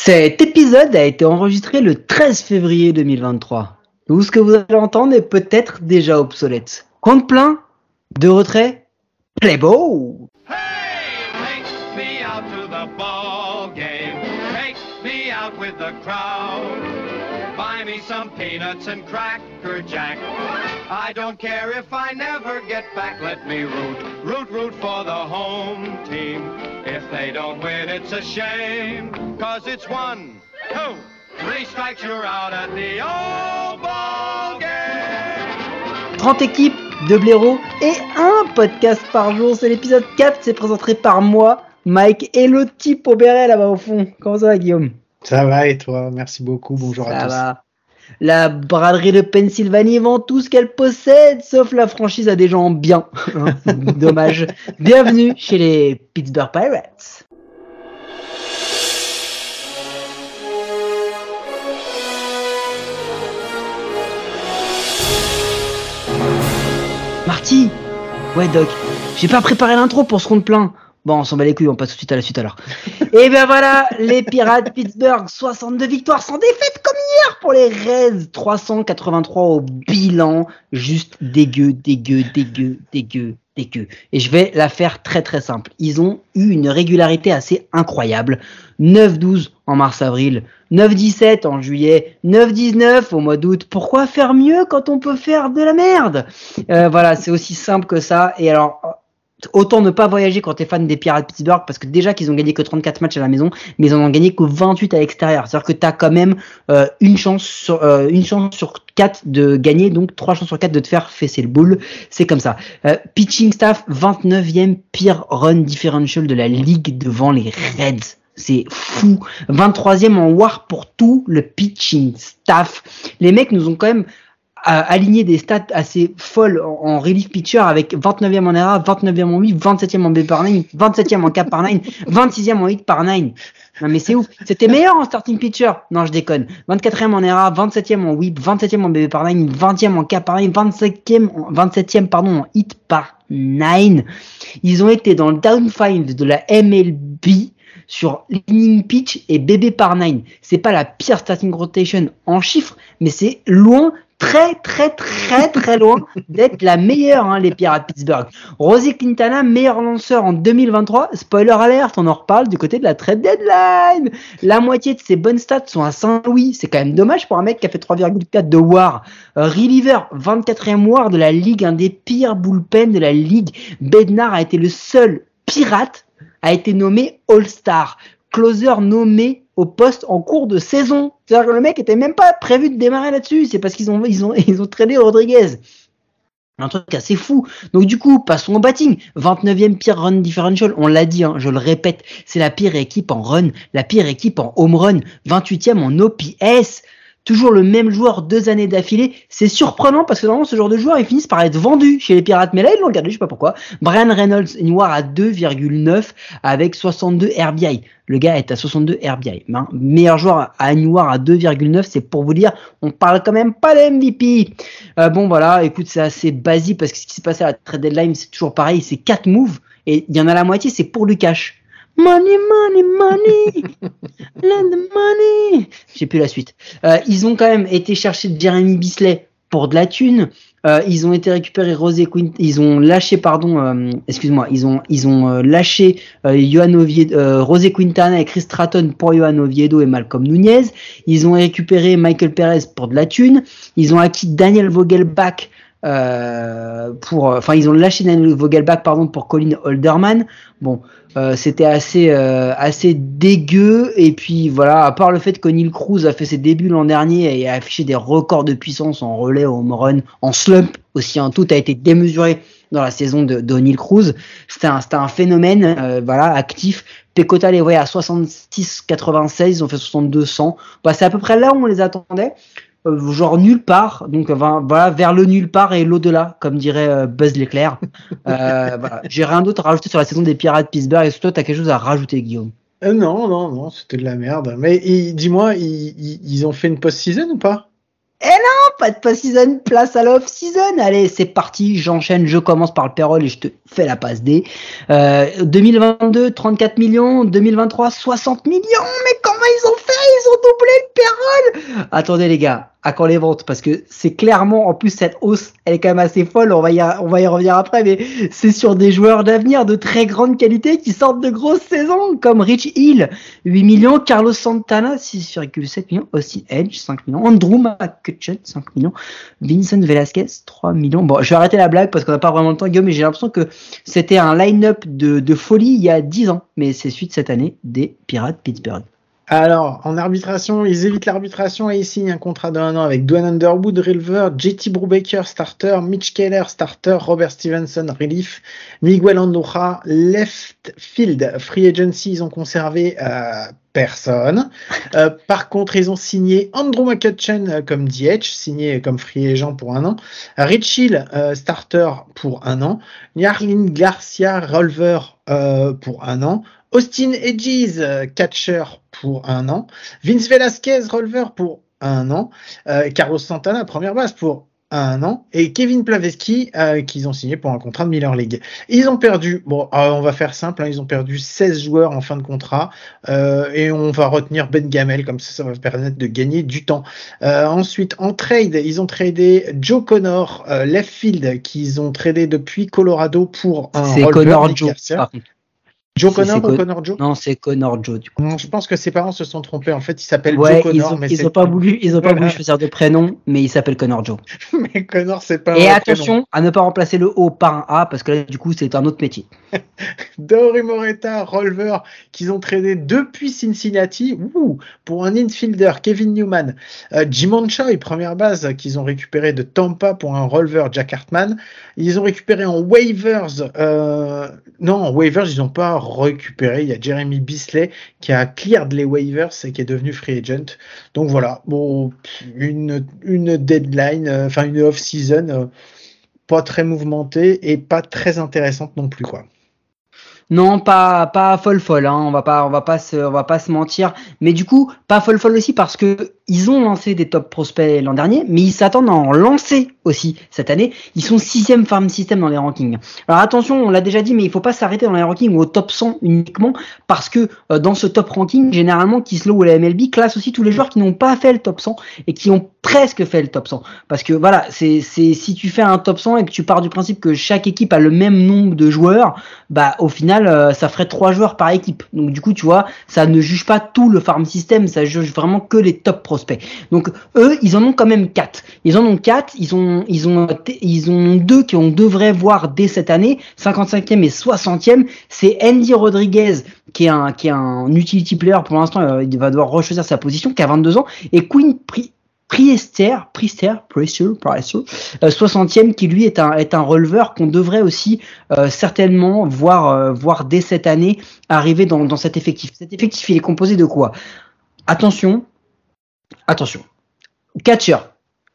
Cet épisode a été enregistré le 13 février 2023. Tout ce que vous allez entendre est peut-être déjà obsolète. Compte plein De retrait Play. Buy me some peanuts and cracker jack. I don't care if I never get back. Let me root, root, root for the home team. If they don't win, it's a shame. Cause it's one, two, three strikes, you're out at the old ball game. 30 équipes, deux blaireaux et un podcast par jour. C'est l'épisode 4, c'est présenté par moi, Mike et le type au béret là-bas au fond. Comment ça va Guillaume? Ça va et toi? Merci beaucoup, bonjour Ça à tous. va. La braderie de Pennsylvanie vend tout ce qu'elle possède, sauf la franchise à des gens bien. Hein, Dommage. Bienvenue chez les Pittsburgh Pirates. Marty Ouais Doc, j'ai pas préparé l'intro pour ce compte plein. Bon, on s'en bat les couilles, on passe tout de suite à la suite alors. Et ben voilà, les Pirates Pittsburgh, 62 victoires sans défaite comme hier pour les Reds, 383 au bilan, juste dégueu, dégueu, dégueu, dégueu, dégueu. Et je vais la faire très très simple. Ils ont eu une régularité assez incroyable. 9-12 en mars-avril, 9-17 en juillet, 9-19 au mois d'août. Pourquoi faire mieux quand on peut faire de la merde? Euh, Voilà, c'est aussi simple que ça. Et alors, autant ne pas voyager quand t'es fan des Pirates Pittsburgh parce que déjà qu'ils ont gagné que 34 matchs à la maison, mais ils en ont gagné que 28 à l'extérieur. C'est-à-dire que t'as quand même euh, une chance sur euh, une chance sur 4 de gagner, donc 3 chances sur 4 de te faire fesser le boule. C'est comme ça. Euh, pitching staff 29e pire run differential de la ligue devant les Reds. C'est fou. 23e en war pour tout le pitching staff. Les mecs nous ont quand même a aligné des stats assez folles en, relief pitcher avec 29e en ERA, 29e en 8, 27e en B par 9, 27e en cap par 9, 26e en hit par 9. Non mais c'est ouf. C'était meilleur en starting pitcher. Non, je déconne. 24e en ERA, 27e en whip, 27e en BB par 9, 20e en cap par 9, 27e, en- 27e pardon, en hit par 9. Ils ont été dans le down five de la MLB sur inning pitch et BB par 9. C'est pas la pire starting rotation en chiffres, mais c'est loin, très très très très loin d'être la meilleure, hein, les Pirates de Pittsburgh. Rosie Quintana, meilleur lanceur en 2023. Spoiler alert, on en reparle du côté de la trade deadline. La moitié de ses bonnes stats sont à Saint-Louis. C'est quand même dommage pour un mec qui a fait 3,4 de WAR. Euh, reliever, 24e WAR de la ligue, un des pires bullpen de la ligue. Bednar a été le seul pirate a été nommé All-Star. Closer nommé au poste en cours de saison. C'est-à-dire que le mec était même pas prévu de démarrer là-dessus. C'est parce qu'ils ont, ils ont, ils ont tradé Rodriguez. Un truc assez fou. Donc du coup, passons au batting. 29e pire run differential, on l'a dit, hein, je le répète, c'est la pire équipe en run, la pire équipe en home run, 28e en OPS. Toujours le même joueur deux années d'affilée. C'est surprenant parce que normalement ce genre de joueurs ils finissent par être vendus chez les Pirates. Mais là ils l'ont gardé, je sais pas pourquoi. Brian Reynolds, WAR à 2,9 avec 62 RBI. Le gars est à 62 RBI. Hein. Meilleur joueur à une WAR à 2,9, c'est pour vous dire, on parle quand même pas de MVP. Euh, bon voilà, écoute, c'est assez basique parce que ce qui s'est passé à la trade deadline, c'est toujours pareil, c'est quatre moves et il y en a la moitié, c'est pour le cash. Money, money, money, lend money. J'ai plus la suite. Euh, ils ont quand même été chercher Jeremy Bisley pour de la thune. Euh, ils ont été récupérés Rosé Quint, ils ont lâché pardon, euh, excuse-moi, ils ont ils ont lâché Johan Oviedo, Rosé Quintana et Chris Stratton pour Johan Oviedo et Malcolm Nunez. Ils ont récupéré Michael Perez pour de la thune. Ils ont acquis Daniel Vogelbach euh, pour, enfin ils ont lâché Daniel Vogelbach pardon pour Colin Holderman. Bon, euh, c'était assez euh, assez dégueu. Et puis voilà à part le fait que Cruz a fait ses débuts l'an dernier et a affiché des records de puissance en relais au home run en slump aussi en tout a été démesuré dans la saison de d'O'Neal Cruz. C'était un un phénomène euh, voilà actif. Pecota les voyait à 66 96 ils ont fait 62 100 bah, c'est à peu près là où on les attendait euh, genre nulle part, donc voilà, vers le nulle part et l'au-delà, comme dirait euh, Buzz l'éclair. Euh, voilà. J'ai rien d'autre à rajouter sur la saison des Pirates de Pittsburgh. Est-ce que toi, t'as quelque chose à rajouter, Guillaume? Euh, non, non, non, c'était de la merde. Mais dis-moi, ils, ils- ils ont fait une post-season ou pas? Pas de post-season, place à l'off-season. Allez, c'est parti, j'enchaîne, je commence par le payroll et je te fais la passe D. Euh, 2022, 34 millions. 2023, 60 millions. Mais comment ils ont fait? Attendez les gars, à quand les ventes Parce que c'est clairement, en plus cette hausse, elle est quand même assez folle. On va y, on va y revenir après, mais c'est sur des joueurs d'avenir de très grande qualité qui sortent de grosses saisons, comme Rich Hill, 8 millions, Carlos Santana, 6,7 millions, Austin Edge, 5 millions, Andrew McCutcheon, 5 millions, Vincent Velasquez, 3 millions. Bon, je vais arrêter la blague parce qu'on n'a pas vraiment le temps, Guillaume, mais j'ai l'impression que c'était un line-up de, de folie il y a 10 ans, mais c'est suite cette année des Pirates Pittsburgh. Alors, en arbitration, ils évitent l'arbitration et ils signent un contrat d'un an avec Dwayne Underwood, River, JT Brubaker, starter, Mitch Keller, starter, Robert Stevenson, relief, Miguel Andorra, left field, free agency, ils ont conservé euh, personne. Euh, par contre, ils ont signé Andrew McCutcheon euh, comme DH, signé comme free agent pour un an, Rich Hill, euh, starter pour un an, Yarlin Garcia, Rolver pour un an, Austin Edges, catcher pour un an. Vince Velasquez, releveur pour un an. Euh, Carlos Santana, première base pour un an. Et Kevin Plaveski, euh, qu'ils ont signé pour un contrat de Miller League. Ils ont perdu, bon, euh, on va faire simple, hein, ils ont perdu 16 joueurs en fin de contrat. Euh, et on va retenir Ben Gamel, comme ça, ça va permettre de gagner du temps. Euh, ensuite, en trade, ils ont tradé Joe Connor, left field, qu'ils ont tradé depuis Colorado pour un C'est Connor Joe. Par contre. Joe Connor ou Connor Joe Non, c'est Connor Joe du coup. Non, je pense que ses parents se sont trompés. En fait, il s'appelle ouais, Joe Connor, ils ont, mais ils ont pas voulu, ils ont pas voulu choisir de prénom, mais il s'appelle Connor Joe. mais Connor, c'est pas. Et attention prénom. à ne pas remplacer le O par un A parce que là, du coup, c'est un autre métier. Dory Moreta, Rolver, qu'ils ont tradé depuis Cincinnati, ouh, pour un infielder, Kevin Newman, Jimon Choi, première base, qu'ils ont récupéré de Tampa pour un Rolver, Jack Hartman. Ils ont récupéré en waivers, euh, non, en waivers, ils n'ont pas récupéré. Il y a Jeremy Bisley qui a cleared les waivers et qui est devenu free agent. Donc voilà, bon, une, une deadline, euh, enfin une off-season euh, pas très mouvementée et pas très intéressante non plus, quoi. Non, pas pas folle folle. Hein. On va pas on va pas se on va pas se mentir. Mais du coup, pas folle folle aussi parce que ils ont lancé des top prospects l'an dernier, mais ils s'attendent à en lancer aussi cette année. Ils sont sixième farm system dans les rankings. Alors attention, on l'a déjà dit, mais il faut pas s'arrêter dans les rankings au top 100 uniquement parce que euh, dans ce top ranking, généralement, Kislo ou la MLB classe aussi tous les joueurs qui n'ont pas fait le top 100 et qui ont presque fait le top 100. Parce que voilà, c'est si tu fais un top 100 et que tu pars du principe que chaque équipe a le même nombre de joueurs, bah au final euh, ça ferait trois joueurs par équipe. Donc du coup, tu vois, ça ne juge pas tout le farm system, ça juge vraiment que les top prospects. Donc eux, ils en ont quand même quatre. Ils en ont quatre. Ils ont, ils ont, ils ont deux qui on devrait voir dès cette année, 55e et 60e. C'est Andy Rodriguez qui est un, qui est un utility player pour l'instant. Euh, il va devoir rechoisir sa position, qui a 22 ans, et Queen Pri Priester, Priester, Priester, Priester, euh, 60e qui lui est un est un releveur qu'on devrait aussi euh, certainement voir voir dès cette année arriver dans, dans cet effectif. Cet effectif il est composé de quoi? Attention, attention. Catcher,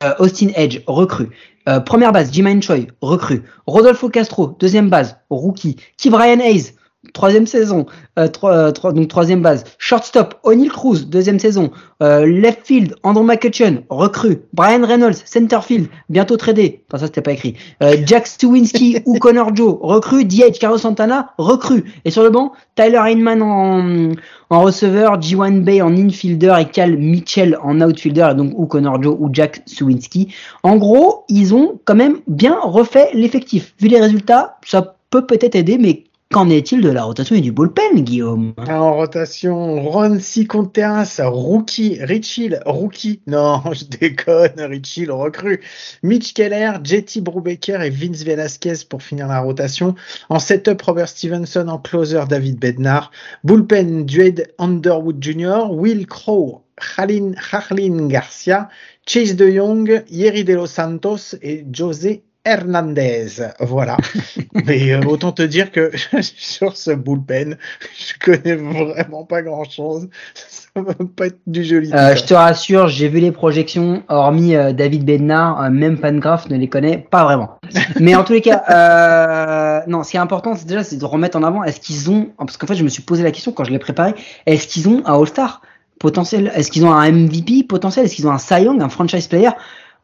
euh, Austin Edge, recrue. Euh, première base, Jimain Choi, recrue. Rodolfo Castro, deuxième base, rookie. T. Brian Hayes, troisième saison, euh, trois, trois, donc troisième base. Shortstop, O'Neill Cruz, deuxième saison. Euh, left field, Andrew McCutcheon, recrue. Brian Reynolds, center field, bientôt tradé. Enfin ça c'était pas écrit. Euh, Jack Stewinski ou Connor Joe, recrue. DH, Carlos Santana, recrue. Et sur le banc, Tyler Hinman en, en receveur, G1 Bay en infielder et Cal Mitchell en outfielder, et donc ou Connor Joe ou Jack Stewinski. En gros, ils ont quand même bien refait l'effectif. Vu les résultats, ça peut peut-être aider, mais Qu'en est-il de la rotation et du bullpen, Guillaume? En rotation, Ron Contreras, rookie, Rich rookie, non, je déconne, Rich recrue, Mitch Keller, JT Brubaker et Vince Velasquez pour finir la rotation. En setup, Robert Stevenson, en closer, David Bednar, bullpen, Duade Underwood Jr., Will Crow, Harlin Garcia, Chase de Jong, Yeri de los Santos et José Hernandez. Voilà. Mais euh, autant te dire que sur ce bullpen, je connais vraiment pas grand chose. Ça va pas être du joli. Euh, je te rassure, j'ai vu les projections, hormis euh, David Bednar, même Fangraph ne les connaît pas vraiment. Mais en tous les cas, non, ce qui est important, c'est déjà c'est de remettre en avant, est-ce qu'ils ont, parce qu'en fait, je me suis posé la question quand je l'ai préparé, est-ce qu'ils ont un All-Star potentiel? Est-ce qu'ils ont un MVP potentiel? Est-ce qu'ils ont un Cy Young, un franchise player?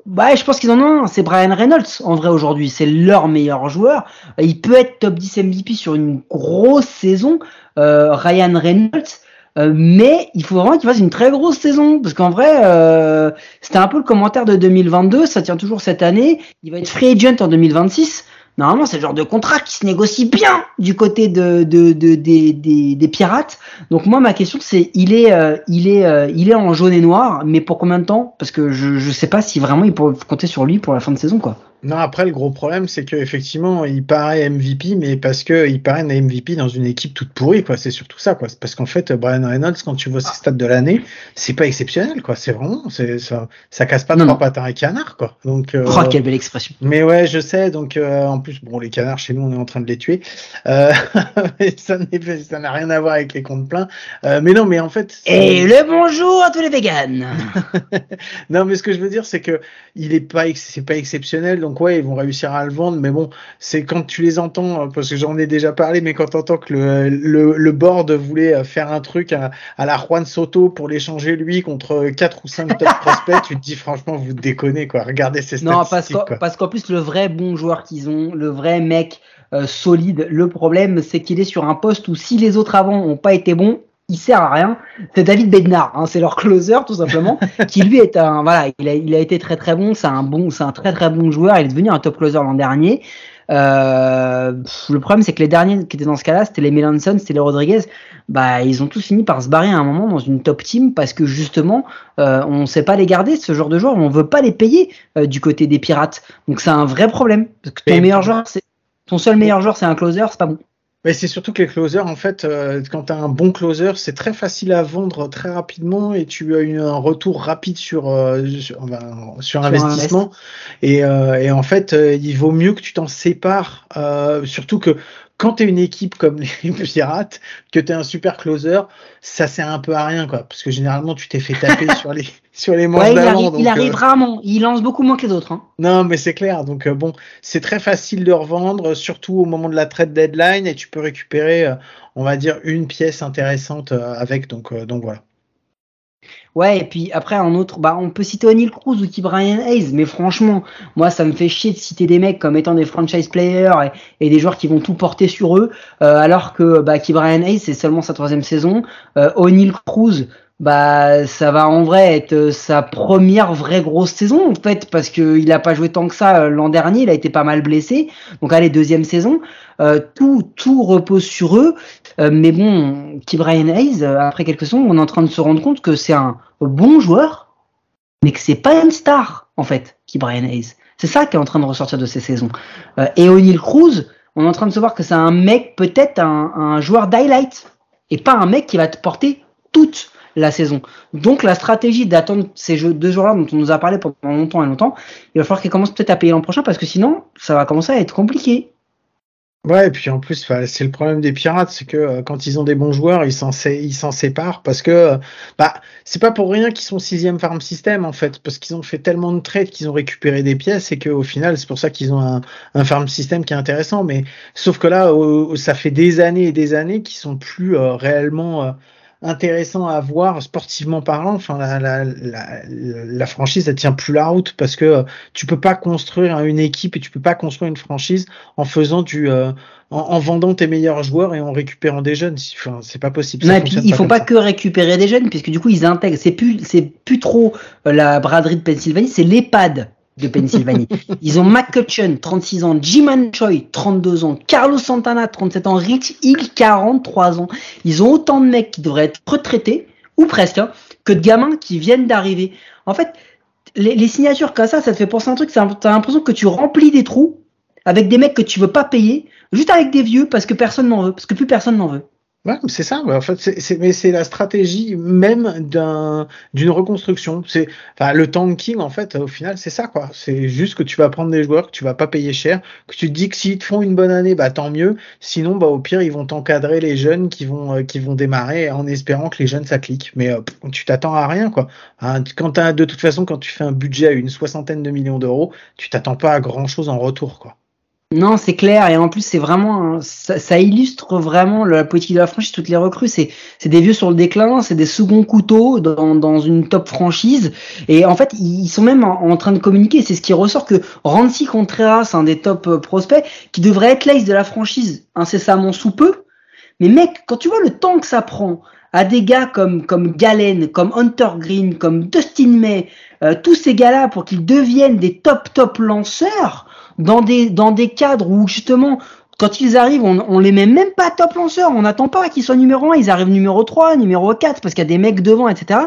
Bah, je pense qu'ils en ont un. C'est Brian Reynolds, en vrai, aujourd'hui. C'est leur meilleur joueur. Il peut être top 10 MVP sur une grosse saison. Euh, Ryan Reynolds, Euh, mais il faut vraiment qu'il fasse une très grosse saison parce qu'en vrai, euh, c'était un peu le commentaire de 2022. Ça tient toujours cette année. Il va être free agent en 2026. Normalement, c'est le genre de contrat qui se négocie bien du côté de, de, de des, des, pirates. Donc moi, ma question, c'est il est euh, il est euh, il est en jaune et noir, mais pour combien de temps? Parce que je je sais pas si vraiment il peut compter sur lui pour la fin de saison, quoi. Non, après, le gros problème, c'est qu'effectivement, il paraît MVP, mais parce qu'il paraît un MVP dans une équipe toute pourrie, quoi. C'est surtout ça, quoi. Parce qu'en fait, Brian Reynolds, quand tu vois ses stats de l'année, c'est pas exceptionnel, quoi. C'est vraiment, c'est, ça, ça casse pas trois pattes à un canard, quoi. Donc, euh, oh, quelle belle expression. Mais ouais, je sais. Donc, euh, en plus, bon, les canards, chez nous, on est en train de les tuer. Euh, ça n'a rien à voir avec les comptes pleins. Mais non, mais en fait. Et le bonjour à tous les vegans. non, mais ce que je veux dire, c'est que il est pas, c'est pas exceptionnel. Donc, ouais, ils vont réussir à le vendre, mais bon, c'est quand tu les entends, euh, parce que j'en ai déjà parlé, mais quand tu entends que le, le, le, board voulait euh, faire un truc à, à la Juan Soto pour l'échanger lui contre 4 ou 5 top prospects, tu te dis franchement, vous déconnez, quoi. Regardez ces statistiques. Non, parce qu'en plus, le vrai bon joueur qu'ils ont, le vrai mec euh, solide, le problème, c'est qu'il est sur un poste où si les autres avant ont pas été bons, il sert à rien. C'est David Bednar, hein, c'est leur closer tout simplement, qui lui est un voilà, il a, il a été très très bon, c'est un bon, c'est un très très bon joueur. Il est devenu un top closer l'an dernier. Euh, le problème c'est que les derniers qui étaient dans ce cas-là, c'était les Melanson, c'était les Rodriguez. Bah, ils ont tous fini par se barrer à un moment dans une top team parce que justement, euh, on ne sait pas les garder ce genre de joueurs, on veut pas les payer euh, du côté des pirates. Donc c'est un vrai problème parce que ton meilleur joueur, c'est ton seul meilleur joueur, c'est un closer, c'est pas bon. Mais c'est surtout que les closers, en fait, euh, quand tu as un bon closer, c'est très facile à vendre très rapidement et tu as eu un retour rapide sur, euh, sur, sur, investissement. Et, euh, et, en fait, il vaut mieux que tu t'en sépares, surtout que quand tu es une équipe comme les Pirates, que tu es un super closer, ça sert un peu à rien, quoi. Parce que généralement, tu t'es fait taper sur les, sur les manches ouais, il, arrive, il arrive rarement. Il lance beaucoup moins que les autres. Hein. Non, mais c'est clair. Donc, euh, bon, c'est très facile de revendre, surtout au moment de la trade deadline, et tu peux récupérer, euh, on va dire, une pièce intéressante euh, avec. Donc, donc voilà. Ouais, et puis après, en autre, bah, on peut citer O'Neill Cruz ou Key Brian Hayes, mais franchement, moi, ça me fait chier de citer des mecs comme étant des franchise players et, des joueurs qui vont tout porter sur eux, euh, alors que bah, Brian Hayes, c'est seulement sa troisième saison. Euh, O'Neill Cruz, bah ça va en vrai être euh, sa première vraie grosse saison en fait parce que il a pas joué tant que ça euh, l'an dernier, il a été pas mal blessé. Donc allez deuxième saison, euh, tout tout repose sur eux. mais bon, qui Brian Hayes après quelques saisons, on est en train de se rendre compte que c'est un bon joueur, mais que c'est pas une star en fait, qui Brian Hayes. C'est ça qui est en train de ressortir de ces saisons. et O'Neill Cruz, on est en train de se voir que c'est un mec peut-être un, un joueur d'highlight et pas un mec qui va te porter toute la saison. Donc la stratégie d'attendre ces deux jours-là dont on nous a parlé pendant longtemps et longtemps, il va falloir qu'ils commencent peut-être à payer l'an prochain parce que sinon ça va commencer à être compliqué. Ouais, et puis en plus, c'est le problème des pirates, c'est que euh, quand ils ont des bons joueurs, ils s'en séparent parce que euh, bah c'est pas pour rien qu'ils sont sixième farm system en fait, parce qu'ils ont fait tellement de trades qu'ils ont récupéré des pièces et qu'au final c'est pour ça qu'ils ont un, un, farm system qui est intéressant. Mais sauf que là, ça fait des années et des années qu'ils sont plus euh, réellement intéressant à voir sportivement parlant. Enfin, la, la, la, la, franchise, elle tient plus la route parce que euh, tu peux pas construire une équipe et tu peux pas construire une franchise en faisant du, euh, en, vendant tes meilleurs joueurs et en récupérant des jeunes. Enfin, c'est pas possible. Non, et puis il faut pas que récupérer des jeunes puisque du coup ils intègrent. C'est plus, c'est plus trop euh, la braderie de Pennsylvanie, c'est l'EHPAD de Pennsylvanie. Ils ont McCutcheon, 36 ans, Jiman Choi, 32 ans, Carlos Santana, 37 ans, Rich Hill, 43 ans. Ils ont autant de mecs qui devraient être retraités, ou presque, hein, que de gamins qui viennent d'arriver. En fait, les, signatures comme ça, ça te fait penser un truc, t'as l'impression que tu remplis des trous avec des mecs que tu veux pas payer, juste avec des vieux parce que personne n'en veut, parce que plus personne n'en veut. Ouais, c'est ça. En fait, c'est, mais c'est la stratégie même d'un d'une reconstruction. C'est enfin le tanking en fait. Au final, c'est ça quoi. C'est juste que tu vas prendre des joueurs que tu vas pas payer cher, que tu te dis que s'ils te font une bonne année, bah tant mieux. Sinon, bah au pire, ils vont t'encadrer les jeunes qui vont euh, qui vont démarrer en espérant que les jeunes ça clique. Mais euh, tu t'attends à rien quoi. Hein, quand as, de toute façon, quand tu fais un budget à une soixantaine de millions d'euros, tu t'attends pas à grand chose en retour quoi. Non, c'est clair. Et en plus, c'est vraiment, ça, illustre vraiment la politique de la franchise. Toutes les recrues, c'est, c'est des vieux sur le déclin, c'est des seconds couteaux dans, dans une top franchise. Et en fait, ils sont même en, train de communiquer. C'est ce qui ressort que Rancy Contreras, un des top euh, prospects, qui devrait être l'ace de la franchise incessamment sous peu. Mais mec, quand tu vois le temps que ça prend à des gars comme, comme Galen, comme Hunter Green, comme Dustin May, euh, tous ces gars-là pour qu'ils deviennent des top top lanceurs dans des, dans des cadres où justement quand ils arrivent, on, on les met même pas top lanceurs, on n'attend pas qu'ils soient numéro 1, ils arrivent numéro 3, numéro 4, parce qu'il y a des mecs devant, etc.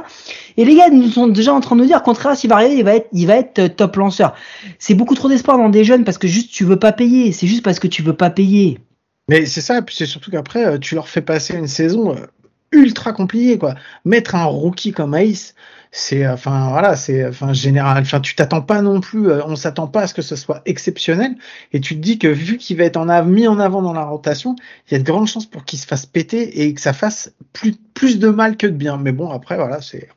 Et les gars nous sont déjà en train de nous dire, contraire, s'il va arriver, il va être, il va être euh, top lanceur. C'est beaucoup trop d'espoir dans des jeunes parce que juste tu veux pas payer, c'est juste parce que tu veux pas payer. Mais c'est ça, puis c'est surtout qu'après, euh, tu leur fais passer une saison euh, ultra compliquée, quoi. Mettre un rookie comme Ace, c'est enfin voilà c'est enfin général enfin tu t'attends pas non plus euh, on s'attend pas à ce que ce soit exceptionnel. Et tu te dis que vu qu'il va être en mis en avant dans la rotation il y a de grandes chances pour qu'il se fasse péter et que ça fasse plus plus de mal que de bien. Mais bon après voilà c'est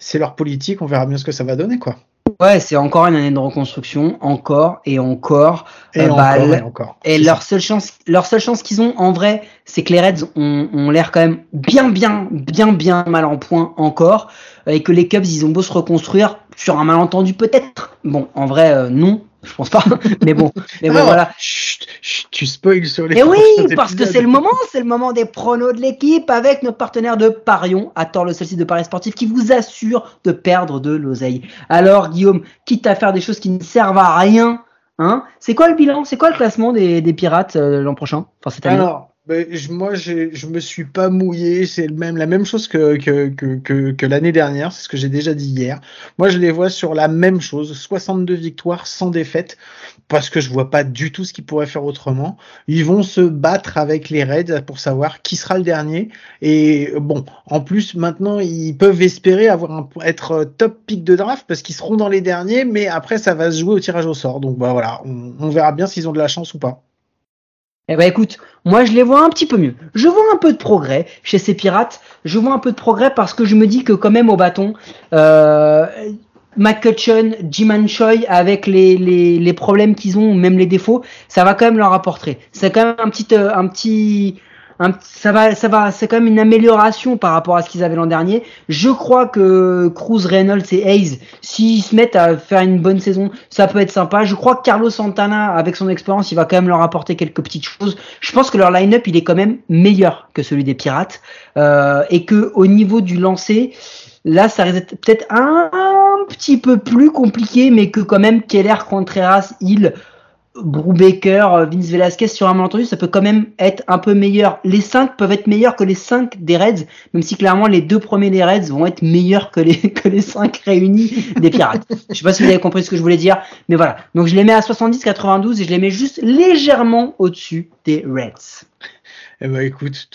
c'est leur politique on verra bien ce que ça va donner quoi Ouais, c'est encore une année de reconstruction, encore et encore. et Euh, encore bah, et encore Et C'est leur seule chance, leur seule chance qu'ils ont en vrai, c'est que les Reds ont, ont l'air quand même bien, bien, bien, bien mal en point encore, et que les Cubs, ils ont beau se reconstruire sur un malentendu peut-être. Bon, en vrai, euh, non, je pense pas. mais bon, mais bon, voilà. chut, chut, tu spoil sur les Et oui, parce que c'est le moment, c'est le moment des pronos de l'équipe avec notre partenaire de Parion, à tort le seul site de Paris sportif qui vous assure de perdre de l'oseille. Alors Guillaume, quitte à faire des choses qui ne servent à rien, hein, c'est quoi le bilan, c'est quoi le classement des, des pirates euh, l'an prochain, enfin cette année? Alors, je- moi, je me suis pas mouillé. C'est la même chose que, l'année dernière. C'est ce que j'ai déjà dit hier. Moi, je les vois sur la même chose. 62 victoires sans défaite. Parce que je vois pas du tout ce qu'ils pourraient faire autrement. Ils vont se battre avec les Reds pour savoir qui sera le dernier. Et bon, en plus, maintenant, ils peuvent espérer avoir un, être top pick de draft parce qu'ils seront dans les derniers. Mais après, ça va se jouer au tirage au sort. Donc, bah, voilà. On verra bien s'ils ont de la chance ou pas. Eh ben écoute, moi je les vois un petit peu mieux. Je vois un peu de progrès chez ces pirates. Je vois un peu de progrès parce que je me dis que quand même au bâton, euh, McCutcheon, Jiman Choi, avec les, les, les problèmes qu'ils ont, même les défauts, ça va quand même leur apporter. C'est quand même un petit, euh, un petit, ça va, ça va, c'est quand même une amélioration par rapport à ce qu'ils avaient l'an dernier. Je crois que Cruz, Reynolds et Hayes, s'ils se mettent à faire une bonne saison, ça peut être sympa. Je crois que Carlos Santana, avec son expérience, il va quand même leur apporter quelques petites choses. Je pense que leur line-up, il est quand même meilleur que celui des Pirates, euh, et que au niveau du lancer, là, ça risque peut-être un, un petit peu plus compliqué, mais que quand même Keller, Contreras, Hill, Brubaker, Vince Velasquez sur un malentendu, ça peut quand même être un peu meilleur. Les 5 peuvent être meilleurs que les 5 des Reds, même si clairement les deux premiers des Reds vont être meilleurs que les, que les 5 réunis des Pirates. je sais pas si vous avez compris ce que je voulais dire, mais voilà. Donc je les mets à 70-92 et je les mets juste légèrement au-dessus des Reds. Eh ben écoute,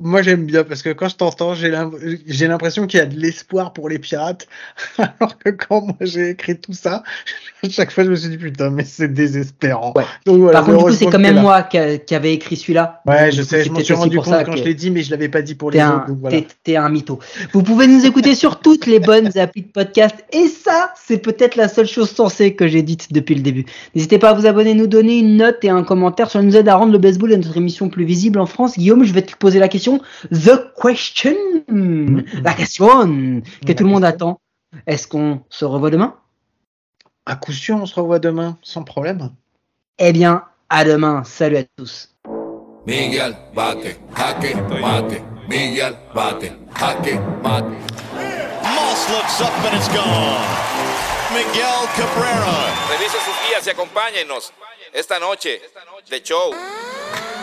moi j'aime bien parce que quand je t'entends, j'ai l'im- j'ai l'impression qu'il y a de l'espoir pour les pirates, alors que quand moi j'ai écrit tout ça, à chaque fois je me suis dit putain mais c'est désespérant. Ouais. Donc voilà, Par contre, du coup, c'est quand même moi qui, qui avait écrit celui-là. Ouais, je coup, sais, je m'en suis rendu compte ça quand je l'ai dit, mais je l'avais pas dit pour les un, autres. Voilà. t'es- t'es un mytho. Vous pouvez nous écouter sur toutes les bonnes applis de podcast. Et ça, c'est peut-être la seule chose sensée que j'ai dite depuis le début. N'hésitez pas à vous abonner, nous donner une note et un commentaire. Ça nous aide à rendre le baseball et notre émission plus visible en France. Guillaume, je vais te poser la question. The question. La question que tout le monde attend. Est-ce qu'on se revoit demain? À coup sûr, on se revoit demain, sans problème. Eh bien, à demain. Salut à tous. Miguel bate, jaque mate. Miguel bate, jaque mate. Moss looks up and it's gone. Miguel Cabrera. Revise sus guías y acompáñenos esta noche de show.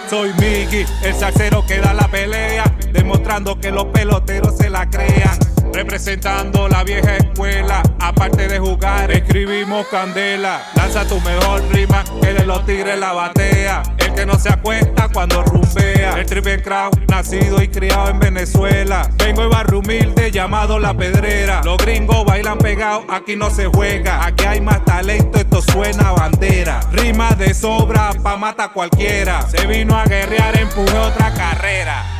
Soy Miggy, el salsero que da la pelea, demostrando que los peloteros se la crean. Representando la vieja escuela, aparte de jugar, escribimos candela. Lanza tu mejor rima, que de los tigres la batea. Que no se acuesta cuando rumbea. El triple crown, nacido y criado en Venezuela. Vengo de barrio humilde llamado La Pedrera. Los gringos bailan pegados, aquí no se juega. Aquí hay más talento, esto suena a bandera. Rima de sobra pa' mata cualquiera. Se vino a guerrear, empujé otra carrera.